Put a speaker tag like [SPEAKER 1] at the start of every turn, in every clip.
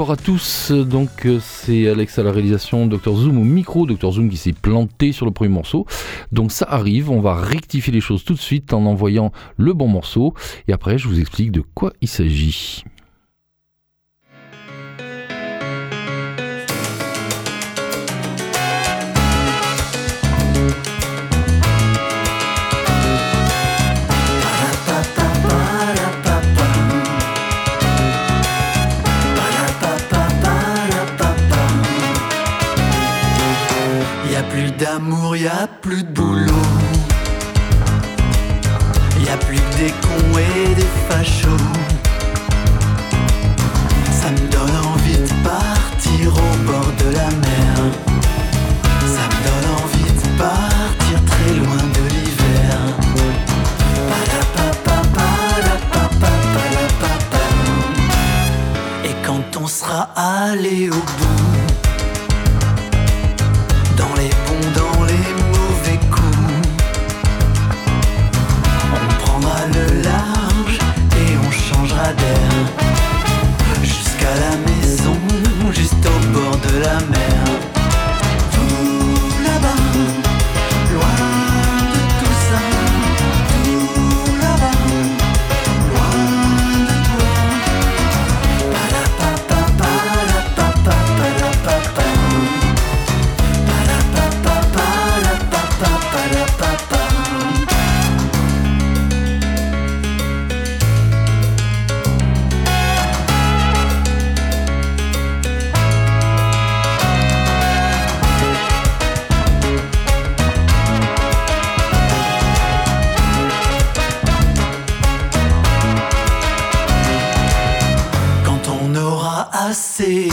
[SPEAKER 1] Bonsoir à tous, donc euh, c'est Alex à la réalisation, Dr Zoom au micro, Dr Zoom qui s'est planté sur le premier morceau. Donc ça arrive, on va rectifier les choses tout de suite en envoyant le bon morceau et après je vous explique de quoi il s'agit.
[SPEAKER 2] D'amour, y a plus de boulot. Y a plus que des cons et des fachos. Ça me donne envie de partir au bord de la mer. Ça me donne envie de partir très loin de l'hiver. Et quand on sera allé au bout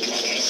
[SPEAKER 1] Gracias.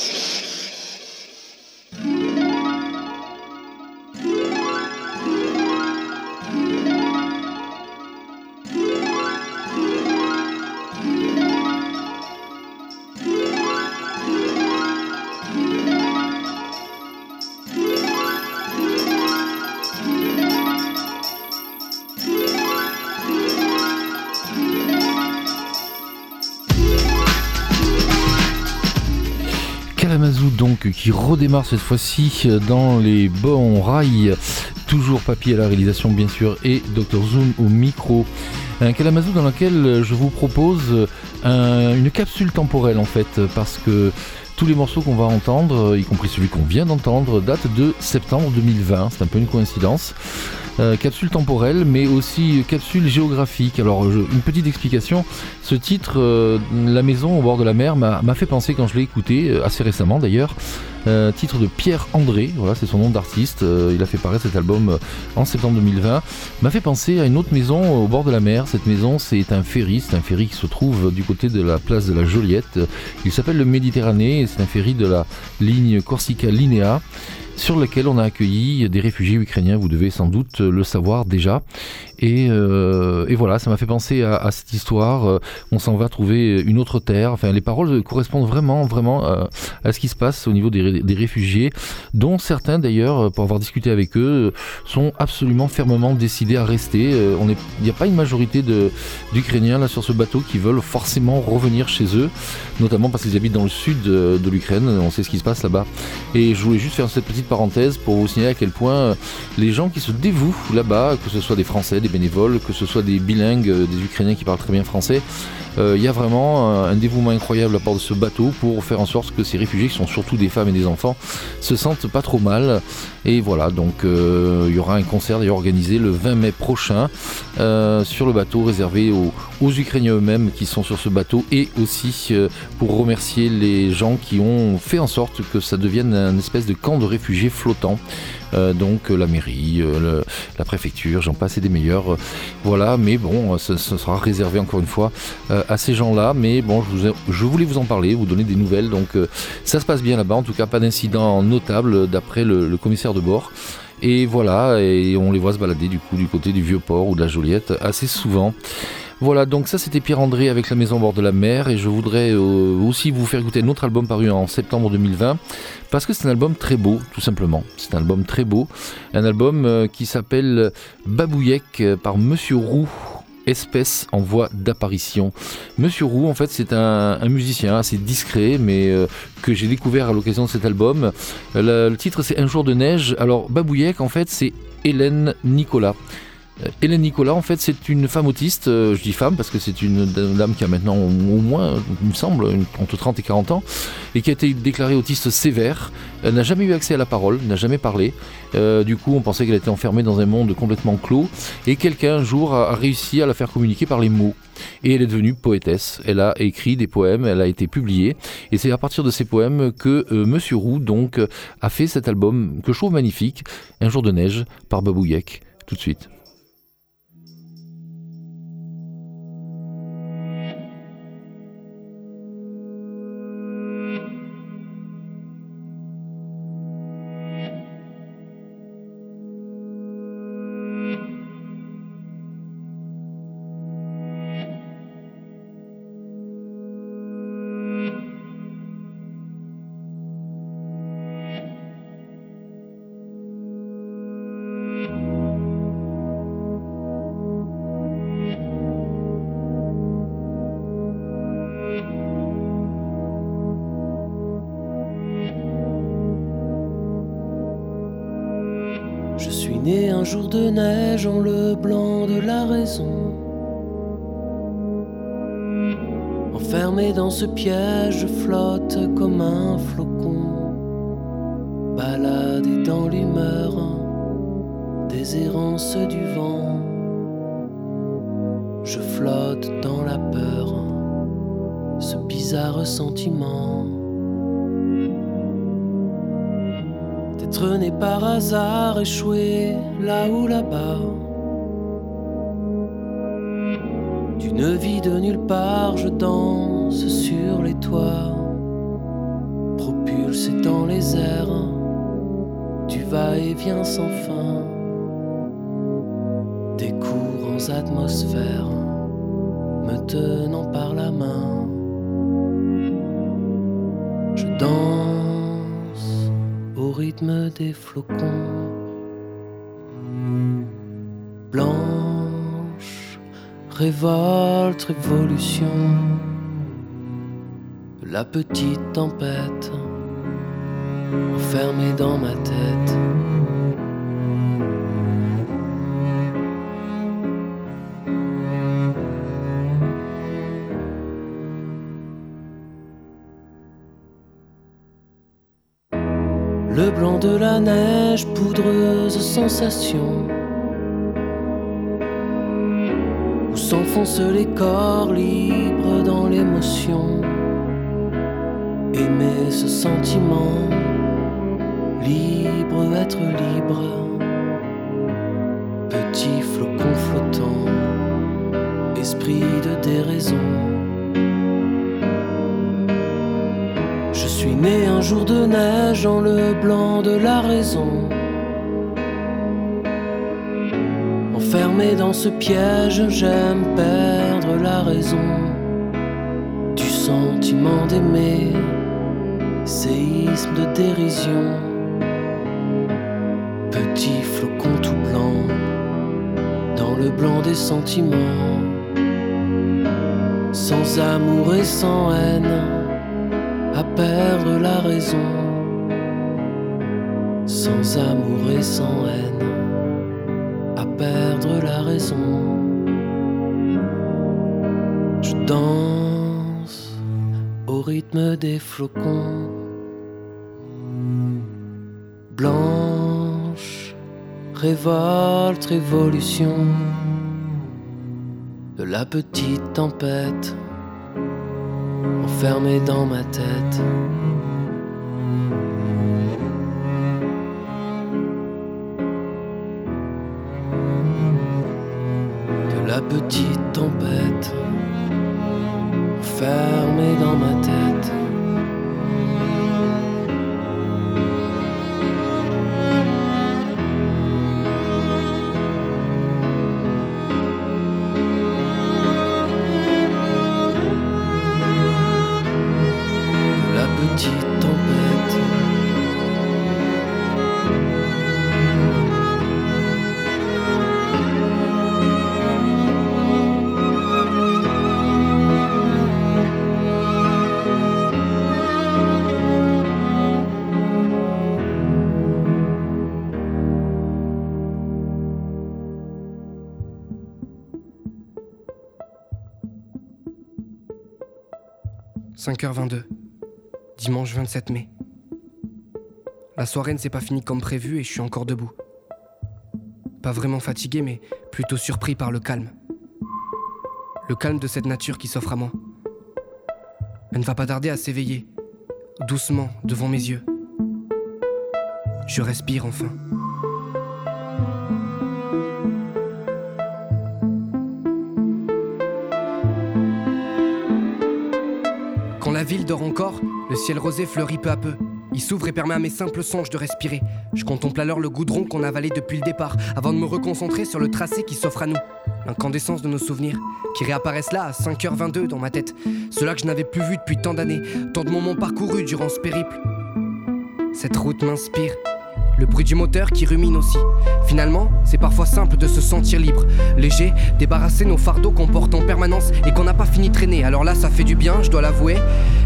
[SPEAKER 1] Qui redémarre cette fois-ci dans les bons rails. Toujours papier à la réalisation bien sûr et Dr Zoom au micro. Un Kalamazoo dans lequel je vous propose une capsule temporelle en fait parce que tous les morceaux qu'on va entendre, y compris celui qu'on vient d'entendre, datent de septembre 2020. C'est un peu une coïncidence. Euh, capsule temporelle, mais aussi capsule géographique. Alors, une petite explication. Ce titre, euh, La maison au bord de la mer, m'a fait penser quand je l'ai écouté, euh, assez récemment d'ailleurs, titre de Pierre André, voilà, c'est son nom d'artiste. il a fait paraître cet album en septembre 2020. M'a fait penser à une autre maison au bord de la mer. Cette maison, c'est un ferry, c'est un ferry qui se trouve du côté de la place de la Joliette. Il s'appelle le Méditerranée et c'est un ferry de la ligne Corsica Linea sur lequel on a accueilli des réfugiés ukrainiens, vous devez sans doute le savoir déjà. Euh, et, voilà, ça m'a fait penser à, cette histoire. Euh, on s'en va trouver une autre terre. Enfin, les paroles correspondent vraiment, vraiment euh, à, ce qui se passe au niveau des, réfugiés, dont certains d'ailleurs, pour avoir discuté avec eux, sont absolument fermement décidés à rester. Il n'y a pas une majorité d'Ukrainiens là sur ce bateau qui veulent forcément revenir chez eux, notamment parce qu'ils habitent dans le sud de, de l'Ukraine. On sait ce qui se passe là-bas. Et je voulais juste faire cette petite parenthèse pour vous signaler à quel point les gens qui se dévouent là-bas, que ce soit des Français, des bénévoles, que ce soit des bilingues, euh, des Ukrainiens qui parlent très bien français, il y a vraiment euh, un dévouement incroyable à part de ce bateau pour faire en sorte que ces réfugiés, qui sont surtout des femmes et des enfants, se sentent pas trop mal. Et voilà, donc il y aura un concert d'ailleurs organisé le 20 mai prochain sur le bateau réservé aux, Ukrainiens eux-mêmes qui sont sur ce bateau et aussi pour remercier les gens qui ont fait en sorte que ça devienne un espèce de camp de réfugiés flottant. Euh, donc euh, la mairie, euh, la préfecture, j'en passe et des meilleurs. voilà, mais bon, ce, sera réservé encore une fois à ces gens-là. Mais bon, je, voulais vous en parler, vous donner des nouvelles. Donc ça se passe bien là-bas, en tout cas pas d'incident notable d'après le, commissaire de bord. Et voilà, et on les voit se balader du coup du côté du vieux port ou de la Joliette assez souvent. Voilà, donc ça c'était Pierre-André avec La Maison au bord de la mer et je voudrais euh, aussi vous faire écouter notre album paru en septembre 2020 parce que c'est un album très beau, tout simplement. C'est un album très beau, un album euh, qui s'appelle Babouyek euh, par Monsieur Roux espèce en voie d'apparition. Monsieur Roux, en fait, c'est un, musicien assez discret, mais que j'ai découvert à l'occasion de cet album. Le, titre, c'est Un jour de neige. Alors, Babouyek, en fait, c'est Hélène Nicolas. Euh, Hélène Nicolas, en fait, c'est une femme autiste. Euh, je dis femme parce que c'est une dame qui a maintenant au moins, il me semble, entre 30 et 40 ans, et qui a été déclarée autiste sévère. Elle n'a jamais eu accès à la parole, n'a jamais parlé. Euh, du coup, on pensait qu'elle était enfermée dans un monde complètement clos. Et quelqu'un, un jour, a réussi à la faire communiquer par les mots. Et elle est devenue poétesse. Elle a écrit des poèmes, elle a été publiée. Et c'est à partir de ces poèmes que Monsieur Roux, donc, a fait cet album que je trouve magnifique, Un jour de neige, par Babouyek. Tout de suite.
[SPEAKER 3] Jour de neige en le blanc de la raison. Enfermé dans ce piège, je flotte comme un flocon, baladé dans l'humeur des errances du vent. Je flotte dans la peur, ce bizarre sentiment. D'être né par hasard, échoué là ou là-bas. D'une vie de nulle part, je danse sur les toits, propulsé dans les airs, du va-et-vient sans fin, des courants atmosphères me tenant des flocons blanche, révolte, révolution, la petite tempête enfermé dans ma tête. Le blanc de la neige, poudreuse sensation. Où s'enfoncent les corps libres dans l'émotion. Aimer ce sentiment, libre, être libre. Petit flocon flottant, esprit de déraison. Né un jour de neige dans le blanc de la raison. Enfermé dans ce piège, j'aime perdre la raison du sentiment d'aimer, séisme de dérision. Petit flocon tout blanc dans le blanc des sentiments, sans amour et sans haine perdre la raison, sans amour et sans haine, à perdre la raison. Je danse au rythme des flocons, blanche, révolte, révolution de la petite tempête enfermé dans ma tête. De la petite tempête, enfermé dans ma tête.
[SPEAKER 4] 5h22, dimanche 27 mai. La soirée ne s'est pas finie comme prévu et je suis encore debout. Pas vraiment fatigué, mais plutôt surpris par le calme. Le calme de cette nature qui s'offre à moi. Elle ne va pas tarder à s'éveiller, doucement, devant mes yeux. Je respire enfin. Ville dort encore, le ciel rosé fleurit peu à peu. Il s'ouvre et permet à mes simples songes de respirer. Je contemple alors le goudron qu'on avalait depuis le départ, avant de me reconcentrer sur le tracé qui s'offre à nous. L'incandescence de nos souvenirs, qui réapparaissent là à 5h22 dans ma tête. Cela que je n'avais plus vu depuis tant d'années, tant de moments parcourus durant ce périple. Cette route m'inspire. Le bruit du moteur qui rumine aussi. Finalement, c'est parfois simple de se sentir libre, léger, débarrasser nos fardeaux qu'on porte en permanence et qu'on n'a pas fini de traîner. Alors là, ça fait du bien, je dois l'avouer.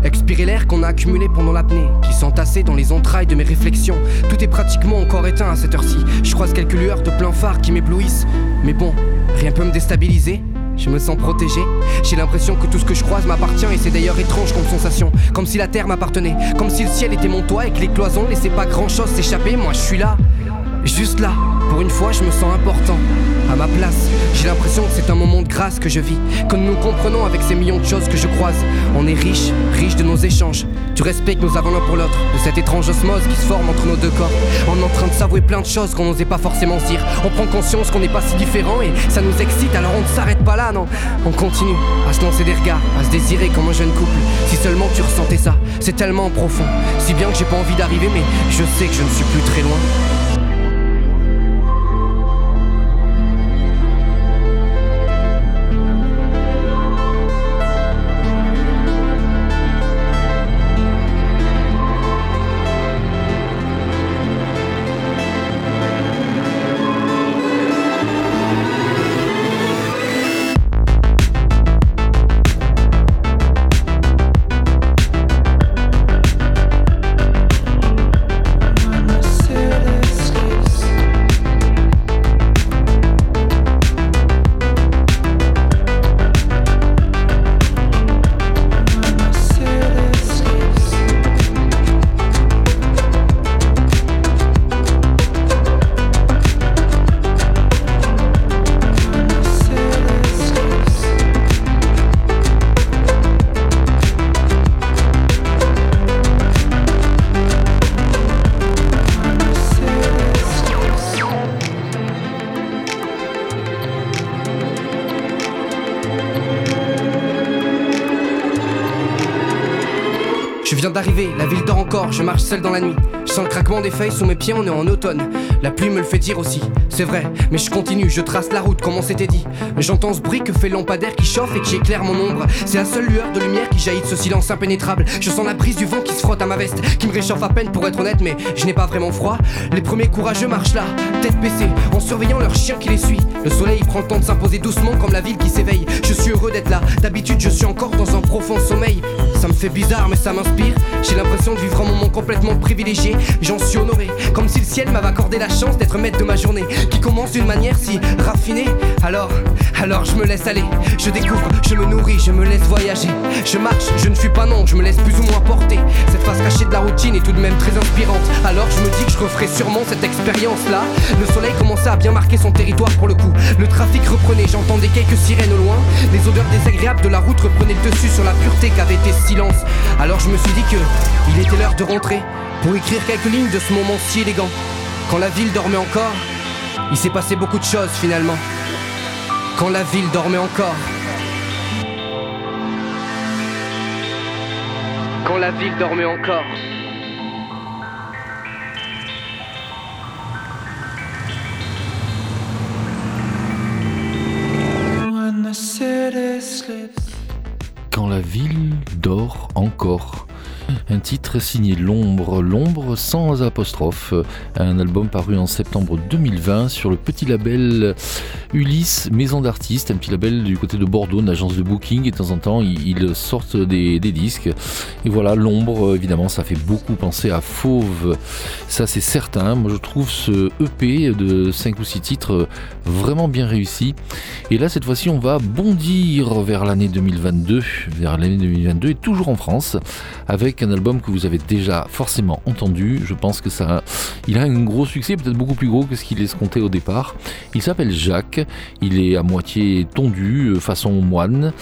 [SPEAKER 4] Expirer l'air qu'on a accumulé pendant l'apnée, qui s'entassait dans les entrailles de mes réflexions. Tout est pratiquement encore éteint à cette heure-ci. Je croise quelques lueurs de plein phare qui m'éblouissent. Mais bon, rien peut me déstabiliser. Je me sens protégé. J'ai l'impression que tout ce que je croise m'appartient et c'est d'ailleurs étrange comme sensation. Comme si la terre m'appartenait. Comme si le ciel était mon toit et que les cloisons laissaient pas grand chose s'échapper. Moi je suis là. Juste là. Pour une fois, je me sens important. À ma place. J'ai l'impression que c'est un moment de grâce que je vis. Que nous nous comprenons avec ces millions de choses que je croise. On est riche, riche de nos échanges. Du respect que nous avons l'un pour l'autre. De cette étrange osmose qui se forme entre nos deux corps. On est en train de s'avouer plein de choses qu'on n'osait pas forcément dire. On prend conscience qu'on n'est pas si différents et ça nous excite. Alors on ne s'arrête pas là, non. On continue à se lancer des regards, à se désirer comme un jeune couple. Si seulement tu ressentais ça, c'est tellement profond. Si bien que j'ai pas envie d'arriver, mais je sais que je ne suis plus très loin. Je viens d'arriver, la ville dort encore, je marche seul dans la nuit. Je sens le craquement des feuilles sous mes pieds, on est en automne. La pluie me le fait dire aussi, c'est vrai, mais je continue, je trace la route comme on s'était dit. J'entends ce bruit que fait lampadaire qui chauffe et qui éclaire mon ombre. C'est la seule lueur de lumière qui jaillit de ce silence impénétrable. Je sens la brise du vent qui se frotte à ma veste, qui me réchauffe à peine pour être honnête, mais je n'ai pas vraiment froid. Les premiers courageux marchent là, tête baissée, en surveillant leur chien qui les suit. Le soleil prend le temps de s'imposer doucement comme la ville qui s'éveille. Je suis heureux d'être là, d'habitude je suis encore dans un profond sommeil. Ça me fait bizarre, mais ça m'inspire. J'ai l'impression de vivre un moment complètement privilégié. J'en suis honoré, comme si le ciel m'avait accordé la chance d'être maître de ma journée, qui commence d'une manière si raffinée. Alors, alors je me laisse aller, je découvre, je me nourris, je me laisse voyager. Je marche, je ne suis pas non, je me laisse plus ou moins porter. Cette face cachée de la routine est tout de même très inspirante. Alors je me dis que je referai sûrement cette expérience-là. Le soleil commençait à bien marquer son territoire pour le coup. Le trafic reprenait, j'entendais quelques sirènes au loin. Les odeurs désagréables de la route reprenaient le dessus sur la pureté qu'avait été ce silence. Alors je me suis dit que il était l'heure de rentrer pour écrire quelques lignes de ce moment si élégant. Quand la ville dormait encore, il s'est passé beaucoup de choses finalement. Quand la ville dormait encore. Quand la ville dormait encore.
[SPEAKER 1] Quand la ville dort encore. Un titre signé L'ombre, l'ombre sans apostrophe, un album paru en septembre 2020 sur le petit label Ulysse Maison d'artistes, un petit label du côté de Bordeaux, une agence de booking et de temps en temps ils sortent des, disques. Et voilà, L'ombre, évidemment, ça fait beaucoup penser à Fauve, ça c'est certain. Moi je trouve ce EP de 5 ou 6 titres vraiment bien réussi. Et là cette fois-ci on va bondir vers l'année 2022, vers l'année 2022 et toujours en France avec un album que vous avez déjà forcément entendu. Je pense que ça, il a un gros succès, peut-être beaucoup plus gros que ce qu'il escomptait au départ. Il s'appelle Jacques. Il est à moitié tondu, euh, façon moine,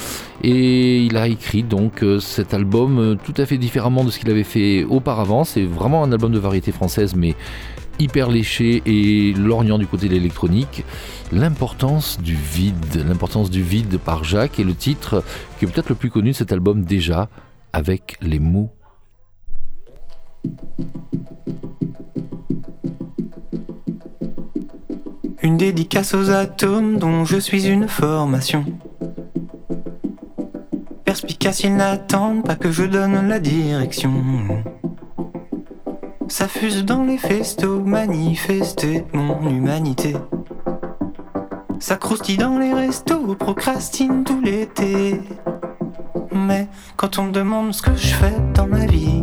[SPEAKER 1] et il a écrit donc euh, cet album euh, tout à fait différemment de ce qu'il avait fait auparavant. C'est vraiment un album de variété française, mais hyper léché et lorgnant du côté de l'électronique. L'importance du vide, l'importance du vide par Jacques et le titre qui est peut-être le plus connu de cet album déjà, avec les mots
[SPEAKER 5] une dédicace aux atomes dont je suis une formation. Perspicace, ils n'attendent pas que je donne la direction. Ça fuse dans les festos, manifester mon humanité. Ça croustille dans les restos, procrastine tout l'été. Mais quand on me demande ce que je fais dans ma vie,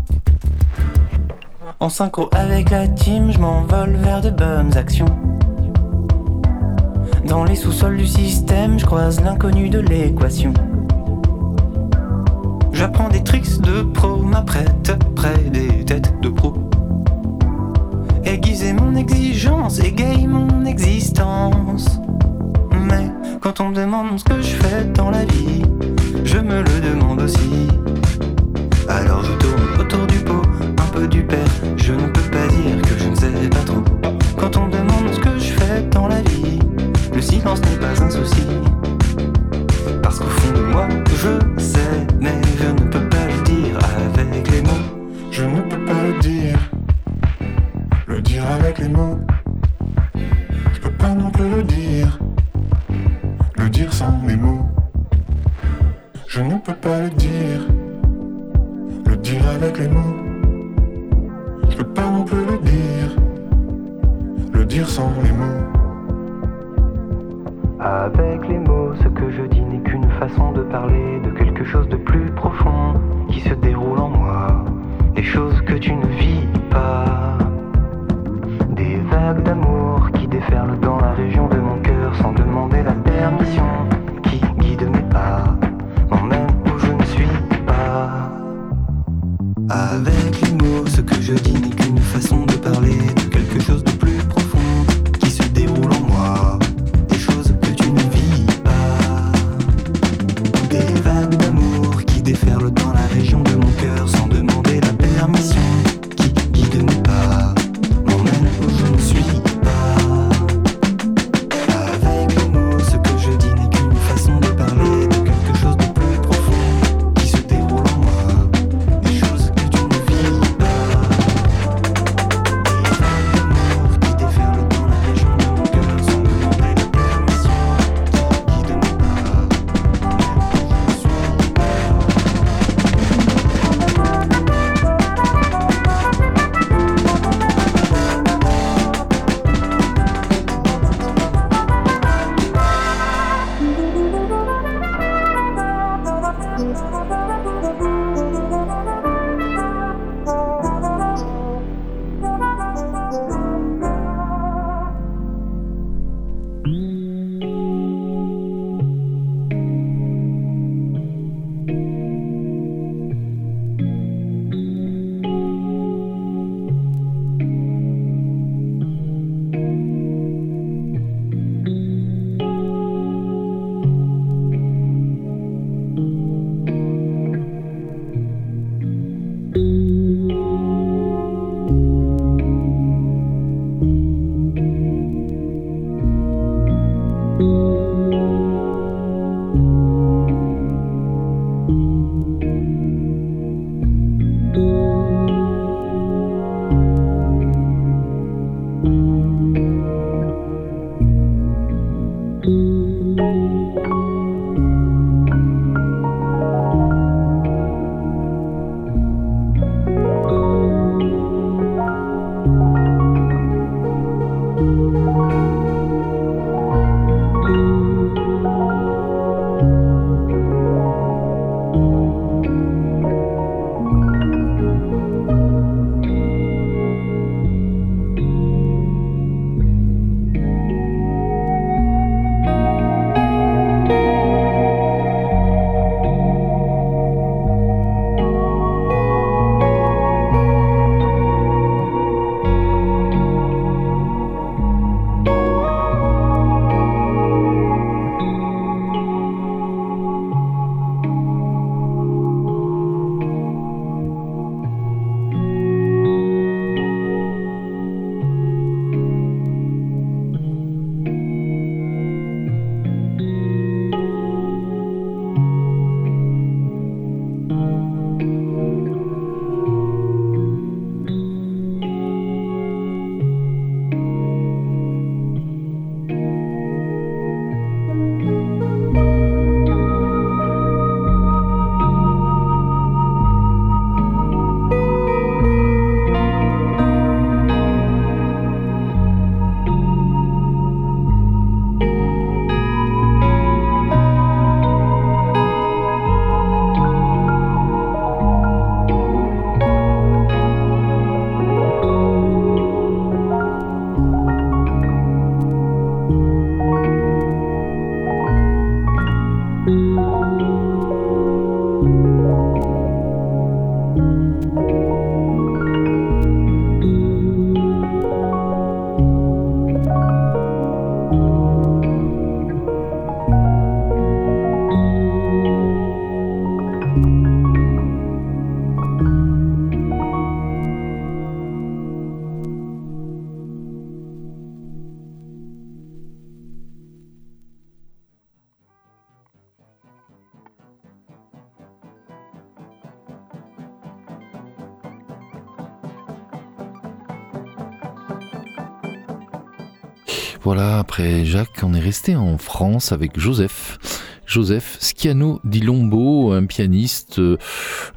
[SPEAKER 5] En synchro avec la team, je m'envole vers de bonnes actions. Dans les sous-sols du système, je croise l'inconnu de l'équation. J'apprends des tricks de pro, m'apprête près des têtes de pro. Aiguiser mon exigence, égaye mon existence. Mais quand on me demande ce que je fais dans la vie, je me le demande aussi. Alors je tourne autour pot du père. Je ne peux pas dire que je ne sais pas trop. Quand on demande ce que je fais dans la vie, le silence n'est pas un souci. Parce qu'au fond de moi, je sais, mais je ne peux pas
[SPEAKER 6] le dire avec les mots. Je ne peux pas le dire, le dire avec les mots.
[SPEAKER 1] Voilà, après Jacques, on est resté en France avec Joseph. Joseph Schiano di Lombo, un pianiste euh,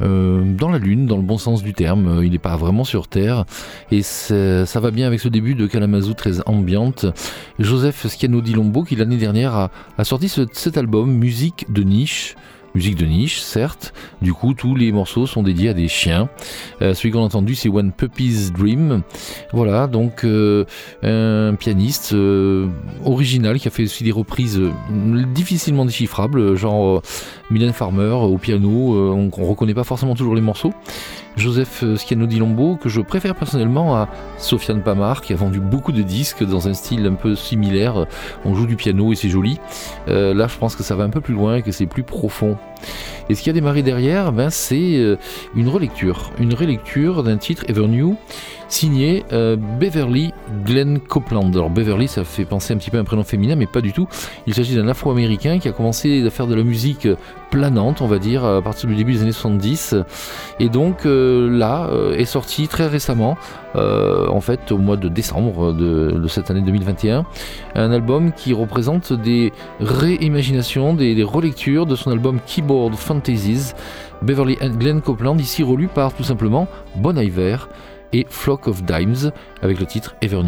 [SPEAKER 1] euh, dans la lune, dans le bon sens du terme. Il n'est pas vraiment sur Terre. Et ça va bien avec ce début de Kalamazoo très ambiante. Joseph Schiano di Lombo, qui l'année dernière a, sorti cet album, Musique de niche musique de niche, certes. Du coup, tous les morceaux sont dédiés à des chiens. Euh, celui qu'on a entendu, c'est One Puppy's Dream. Voilà, donc euh, un pianiste euh, original qui a fait aussi des reprises difficilement déchiffrables, genre Mylène Farmer au piano. on, on reconnaît pas forcément toujours les morceaux. Joseph Schiano di Lombo, que je préfère personnellement à Sofiane Pamar, qui a vendu beaucoup de disques dans un style un peu similaire. On joue du piano et c'est joli. là, je pense que ça va un peu plus loin et que c'est plus profond. Et ce qui a démarré derrière, ben, c'est euh, une relecture, une relecture d'un titre Ever New signé euh, Beverly Glenn Copeland. Alors Beverly, ça fait penser un petit peu à un prénom féminin, mais pas du tout. Il s'agit d'un Afro-Américain qui a commencé à faire de la musique planante, on va dire, à partir du début des années 70. Et donc euh, là est sorti très récemment, en fait au mois de décembre de, cette année 2021, un album qui représente des réimaginations, des, des relectures de son album Keyboard Fantasies, Beverly Glenn Copeland, ici relu par tout simplement Bon Iver et Flock of Dimes avec le titre Ever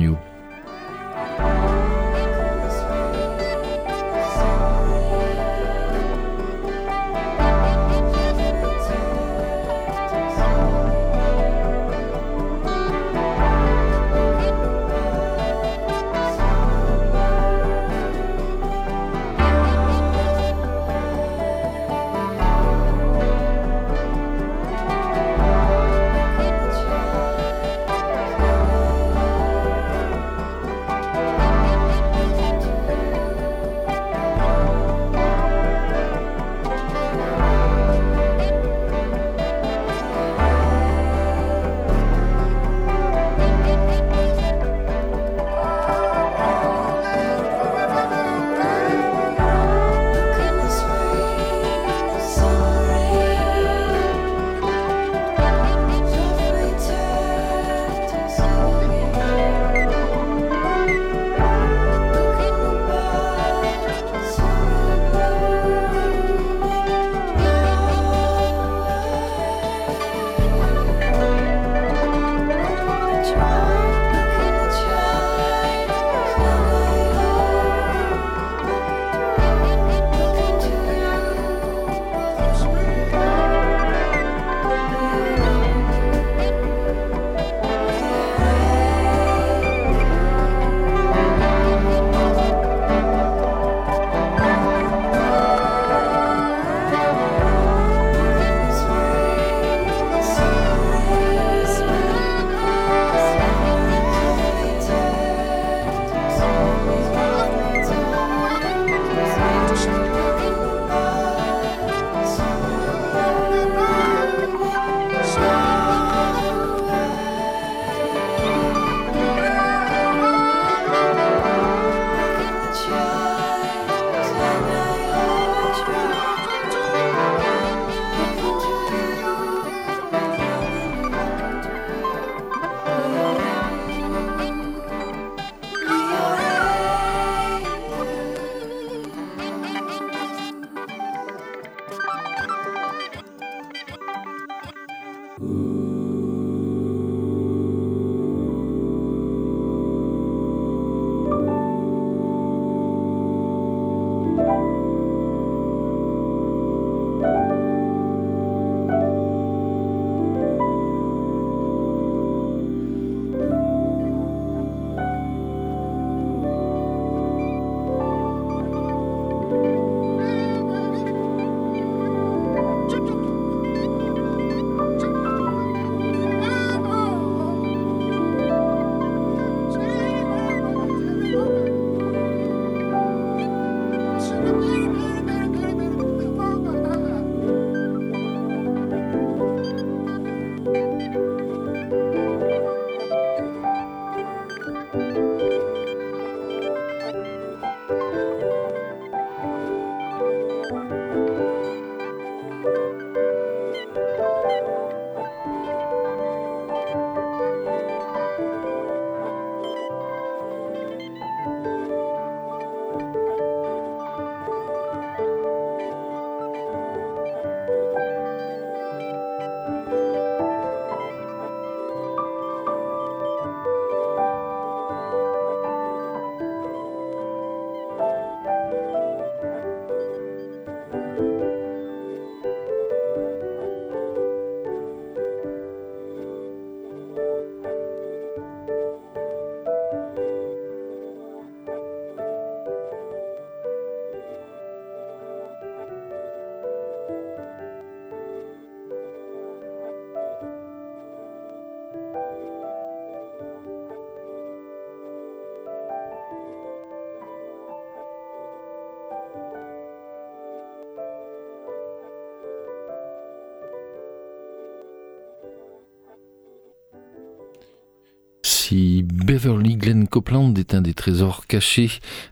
[SPEAKER 1] si Beverly Glenn Copeland est un des trésors cachés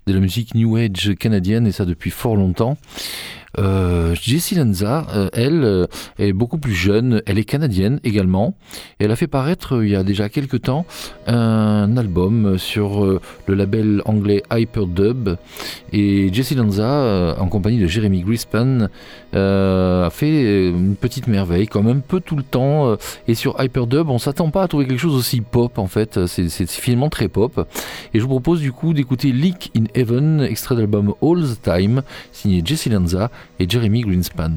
[SPEAKER 1] de la musique New Age canadienne, et ça depuis fort longtemps. Euh, Jessie Lanza, euh, elle, euh, est beaucoup plus jeune. Elle est canadienne également. elle a fait paraître il y a déjà quelques temps un album sur le label anglais Hyperdub. Et Jessie Lanza, en compagnie de Jeremy Grispan, a fait une petite merveille, comme un peu tout le temps. et sur Hyperdub, on s'attend pas à trouver quelque chose aussi pop en fait. C'est finalement très pop. Et je vous propose du coup d'écouter Leak in Heaven, extrait d'album All the Time, signé Jessie Lanza et Jeremy Greenspan.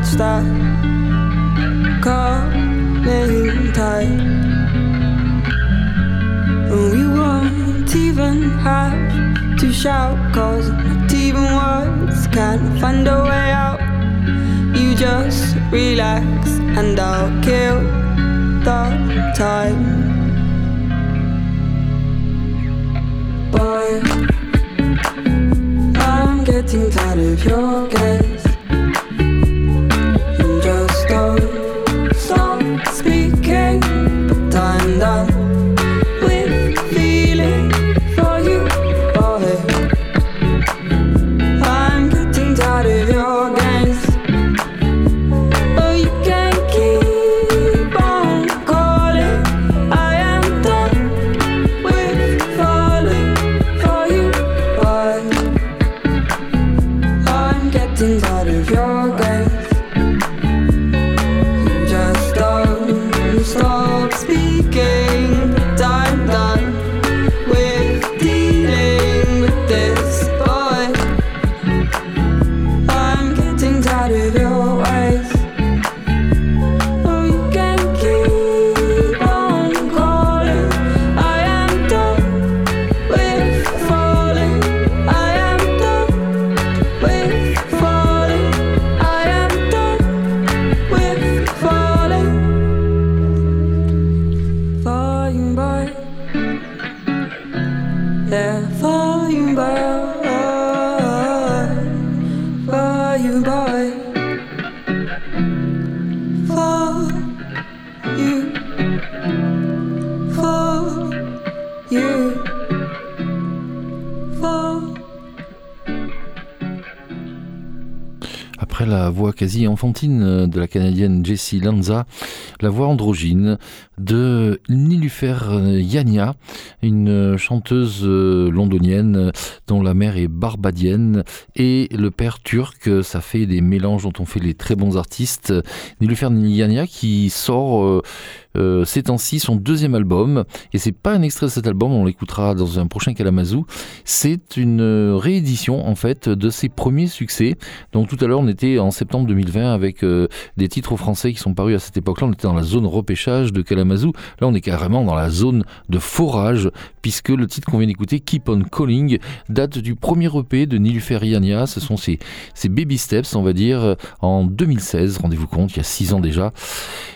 [SPEAKER 7] Watch that coming tide. And we won't even have to shout, cause not even words can find a way out. You just relax and I'll kill the time. Boy, I'm getting tired of your gaze.
[SPEAKER 1] Enfantine de la Canadienne Jessie Lanza, la voix androgyne de Nilufer Yania, une chanteuse londonienne dont la mère est barbadienne et le père turc. Ça fait des mélanges dont on fait les très bons artistes. Nilufer Yania qui sort euh, euh, ces temps-ci son deuxième album et c'est pas un extrait de cet album, on l'écoutera dans un prochain Kalamazoo. C'est une réédition en fait de ses premiers succès. Donc tout à l'heure on était en septembre 2020 avec euh, des titres français qui sont parus à cette époque-là. On était dans la zone repêchage de Kalamazoo. Là on est carrément dans la zone de forage puisque le titre qu'on vient d'écouter, Keep on Calling, date du premier EP de Nilufer Yania. Ce sont ses, ses baby steps, on va dire, en 2016. Rendez-vous compte, il y a six ans déjà.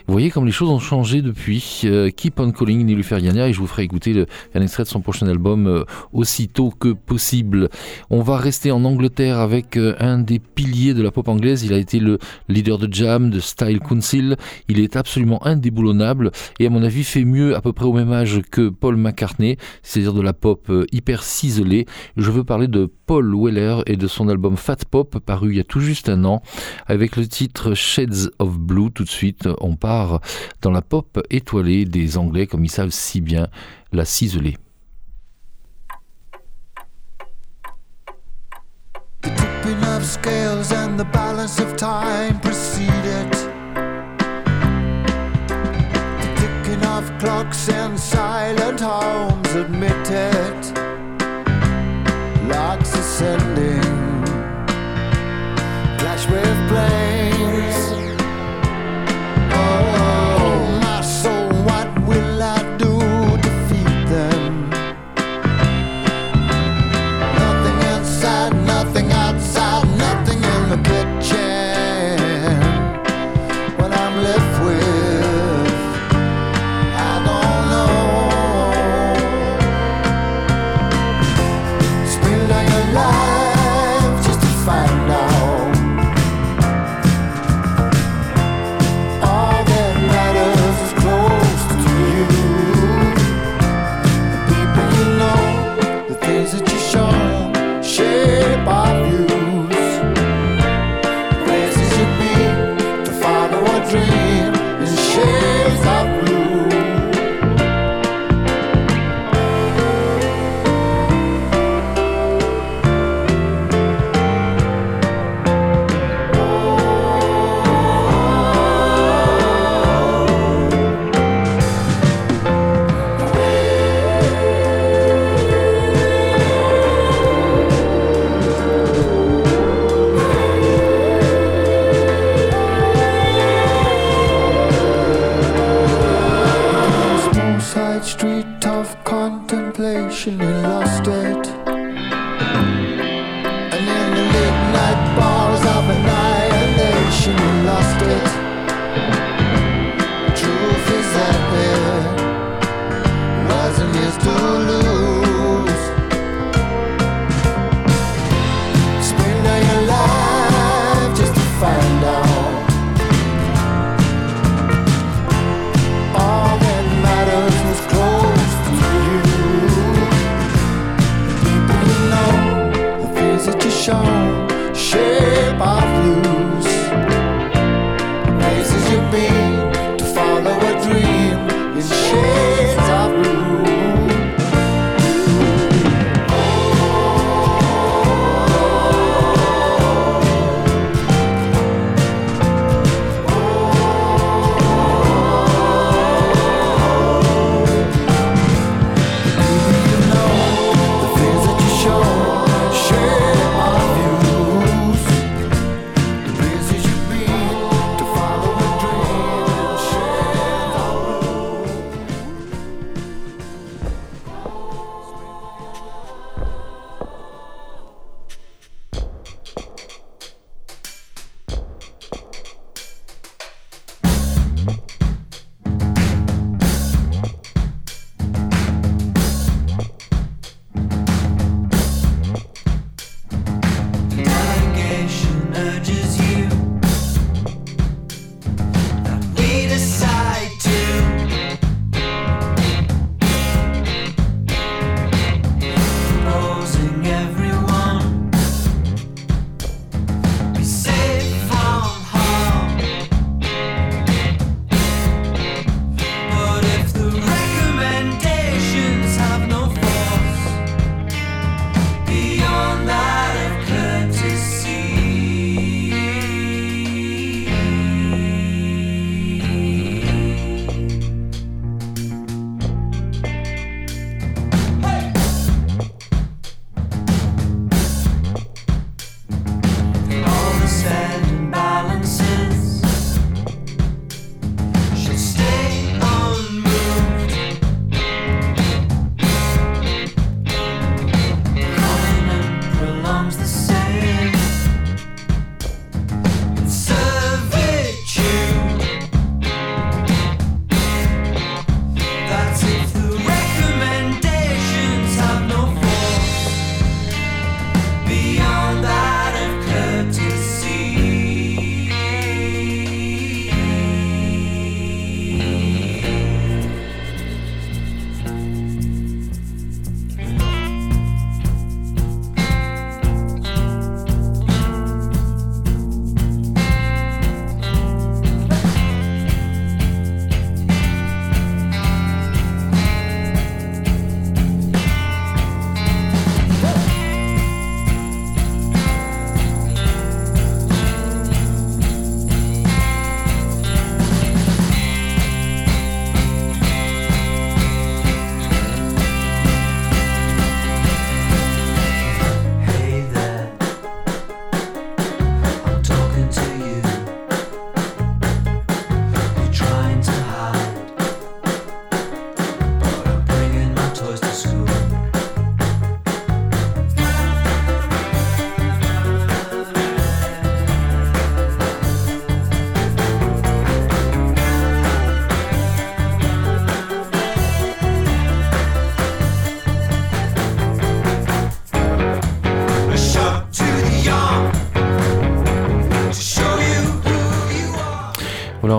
[SPEAKER 1] Vous voyez comme les choses ont changé depuis. Euh, Keep on Calling, Nilufer Yania, et je vous ferai écouter un extrait de son prochain album euh, aussitôt que possible. On va rester en Angleterre avec euh, un des piliers de la pop anglaise. Il a été le leader de Jam, de Style Council. Il est absolument indéboulonnable et à mon avis fait mieux à peu près au même âge que Paul McCartney, c'est-à-dire de la pop hyper ciselée. Je veux parler de Paul Weller et de son album Fat Pop paru il y a tout juste un an avec le titre Shades of Blue. Tout de suite, on part dans la pop étoilée des Anglais comme ils savent si bien la ciseler.
[SPEAKER 8] clocks and silent homes.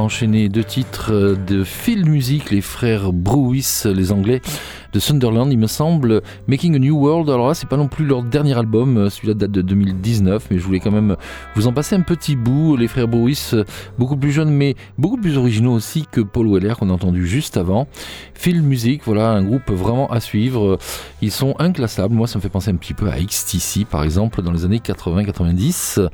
[SPEAKER 1] Enchaîner deux titres euh, de Phil Music, les frères Brewis, les Anglais de Sunderland, il me semble. Making a New World, alors là, c'est pas non plus leur dernier album, euh, celui-là date de 2019, mais je voulais quand même vous en passer un petit bout. Les frères Brewis, euh, beaucoup plus jeunes, mais beaucoup plus originaux aussi que Paul Weller, qu'on a entendu juste avant. Phil Music, voilà, un groupe vraiment à suivre. Ils sont inclassables. Moi, ça me fait penser un petit peu à XTC, par exemple, dans les années 80-90.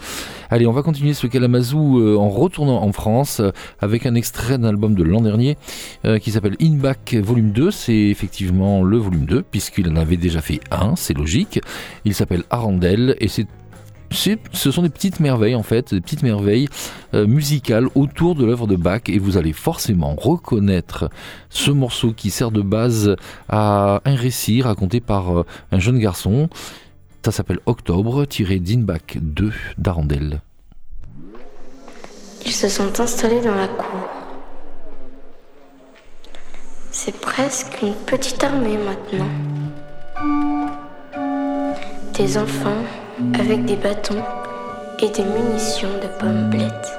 [SPEAKER 1] Allez, on va continuer ce Kalamazoo euh, en retournant en France avec un extrait d'un album de l'an dernier qui s'appelle In Back Volume 2. C'est effectivement le volume 2 puisqu'il en avait déjà fait un, c'est logique. Il s'appelle Arandel et c'est ce sont des petites merveilles en fait, des petites merveilles euh, musicales autour de l'œuvre de Bach et vous allez forcément reconnaître ce morceau qui sert de base à un récit raconté par euh, un jeune garçon. Ça s'appelle Octobre, tiré d'Inback 2 d'Arandel.
[SPEAKER 9] Ils se sont installés dans la cour. C'est presque une petite armée maintenant. Des enfants avec des bâtons et des munitions de pommes blettes.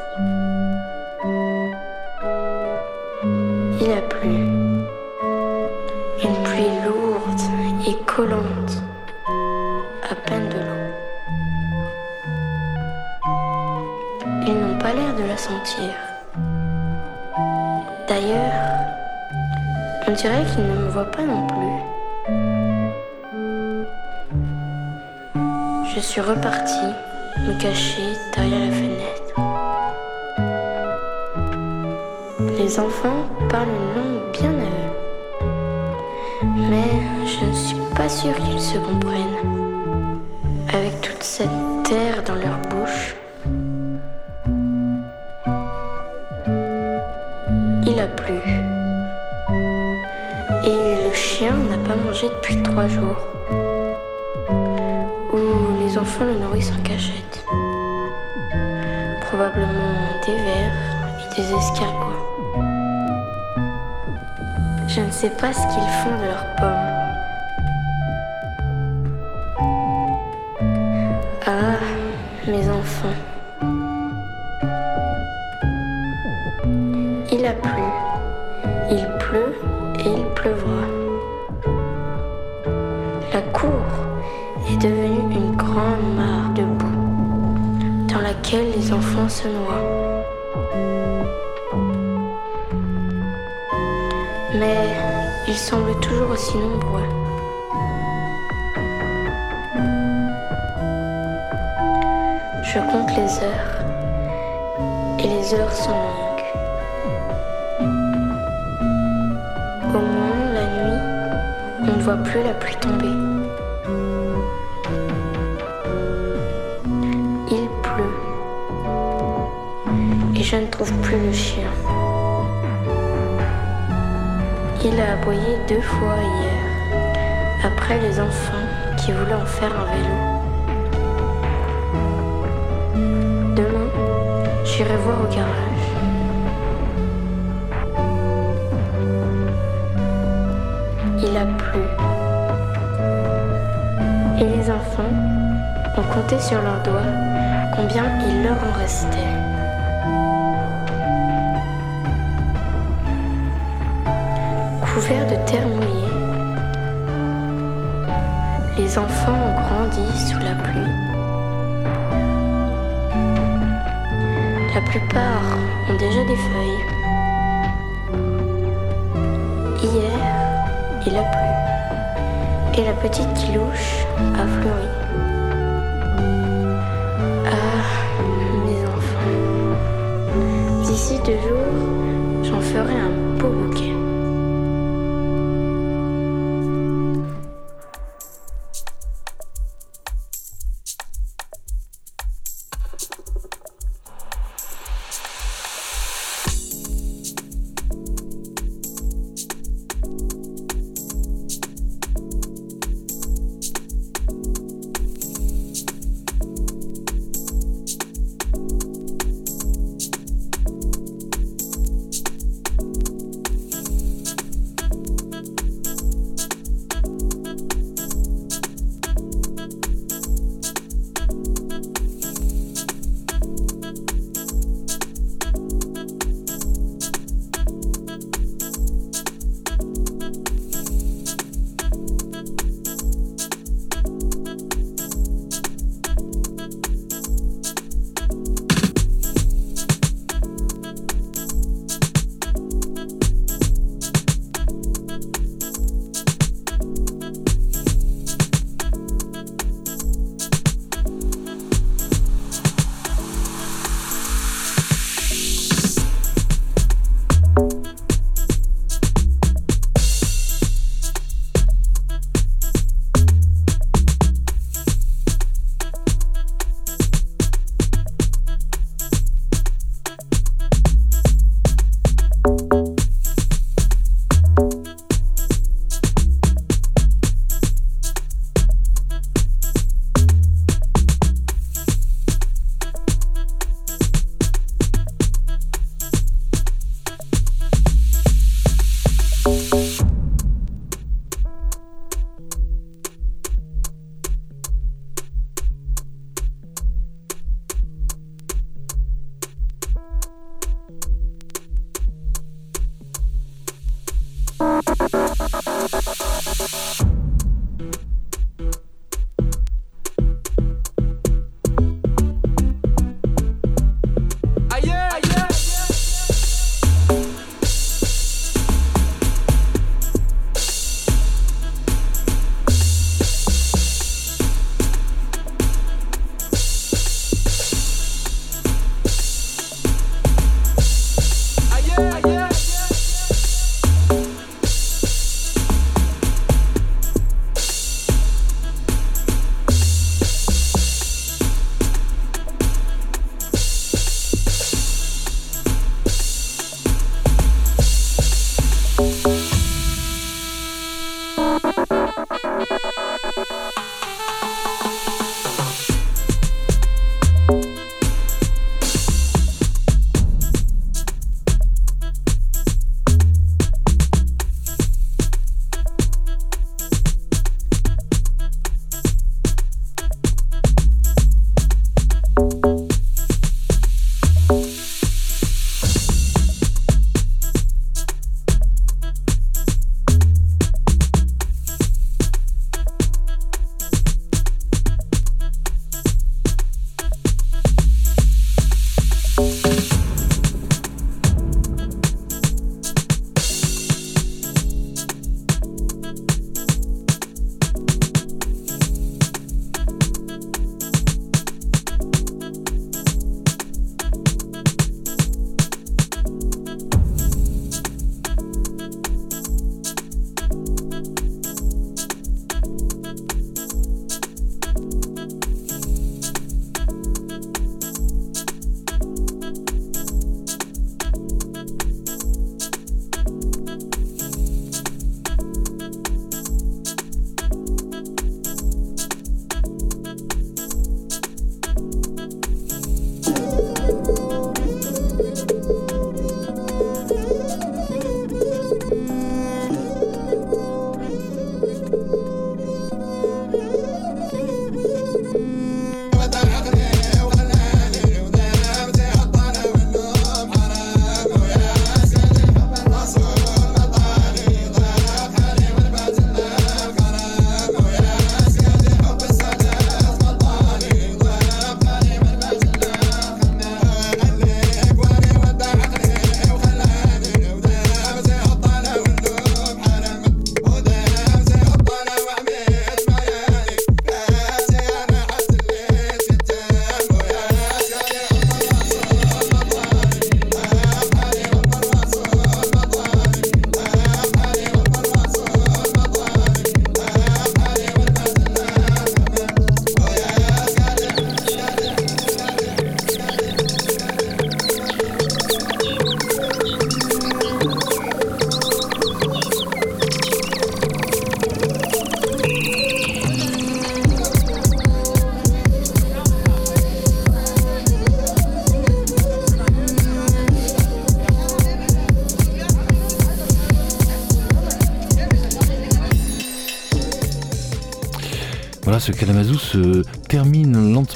[SPEAKER 9] Il a plu. Une pluie lourde et collante. À peine de l'eau. Ils n'ont pas l'air de la sentir. D'ailleurs, on dirait qu'ils ne me voient pas non plus. Je suis repartie me cacher derrière la fenêtre. Les enfants parlent une langue bien à eux. Mais je ne suis pas sûre qu'ils se comprennent. Avec toute cette terre dans leur bouche. Il a plu. Depuis trois jours. Ou les enfants le nourrissent en cachette. Probablement des vers et des escargots. Je ne sais pas ce qu'ils font de leurs pommes. Ils semblent toujours aussi nombreux. Je compte les heures et les heures sont longues. Au moins, la nuit, on ne voit plus la pluie tomber. Il pleut. Et je ne trouve plus le chien. Il a aboyé deux fois hier, après les enfants qui voulaient en faire un vélo. Demain, j'irai voir au garage. Il a plu. Et les enfants ont compté sur leurs doigts combien il leur en restait. De terre mouillée, les enfants ont grandi sous la pluie. La plupart ont déjà des feuilles. Hier, il a plu. Et la petite qui louche a fleuri. Ah, mes enfants. D'ici deux jours, j'en ferai un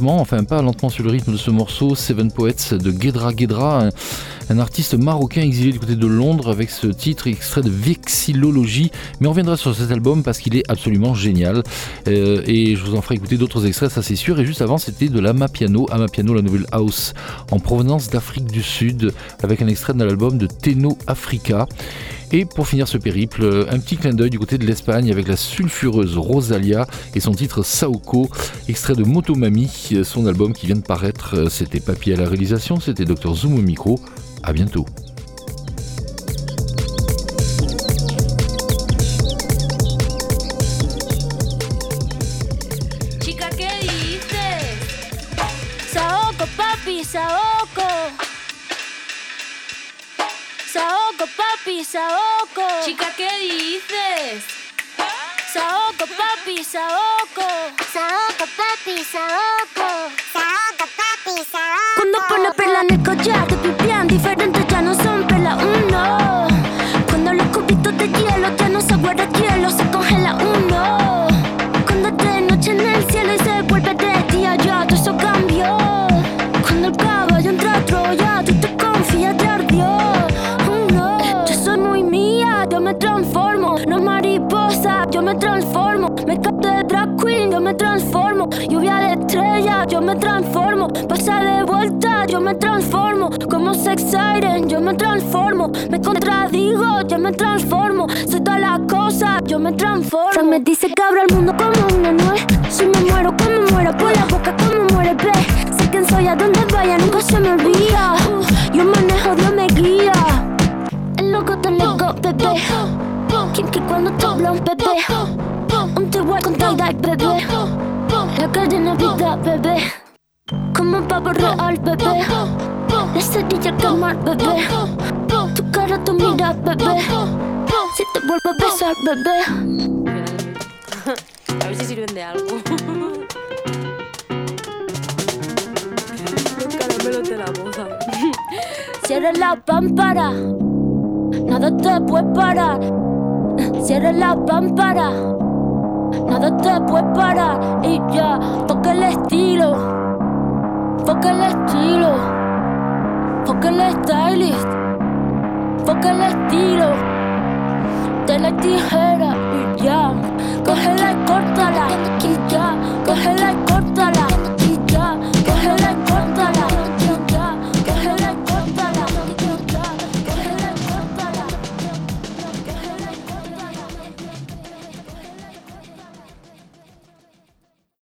[SPEAKER 1] enfin pas lentement sur le rythme de ce morceau, Seven Poets de Guedra Guedra, un, un artiste marocain exilé du côté de Londres avec ce titre extrait de Vexillologie. Mais on reviendra sur cet album parce qu'il est absolument génial. Euh, et je vous en ferai écouter d'autres extraits, ça c'est sûr. Et juste avant, c'était de l'Amapiano, Amapiano, la nouvelle house en provenance d'Afrique du Sud, avec un extrait de l'album de Teno Africa. Et pour finir ce périple, euh, un petit clin d'œil du côté de l'Espagne avec la sulfureuse Rosalia et son titre Saoko, extrait de Motomami, euh, son album qui vient de paraître. Euh, C'était Papy à la réalisation, c'était Dr Zoom au micro. À bientôt.
[SPEAKER 10] Papi, Saoko. Saoko, papi, Saoko. Yo me transformo. Como sex siren, yo me transformo. Me contradigo, yo me transformo. Soy todas las cosas, yo me transformo. Me dice que abro el mundo como una nuez. Si me muero, como muero, por la boca, como muere, ve. Sé quién soy, a donde vaya, nunca se me olvida. Yo manejo, Dios me guía. El loco te loco, bebé. Quien que cuando te habla un bebé. Un te voy con tal bebé. La cadena vida, bebé. Como un pavo real, bebé. La cerilla al quemar, bebé. Tu cara, tu mira, bebé. Si te vuelvo a besar, bebé.
[SPEAKER 11] A ver si sirven de algo. Los caramelos de la boda.
[SPEAKER 10] Cierra la pámpara, nada te puede parar. Cierra la pámpara, nada te puede parar. Y ya, toca el estilo, Fuck el estilo. Fuck el stylist. Fuck el estilo. De la tijera y ya. Cógela y córtala. Y ya. Cógela y córtala. Y ya. Cógela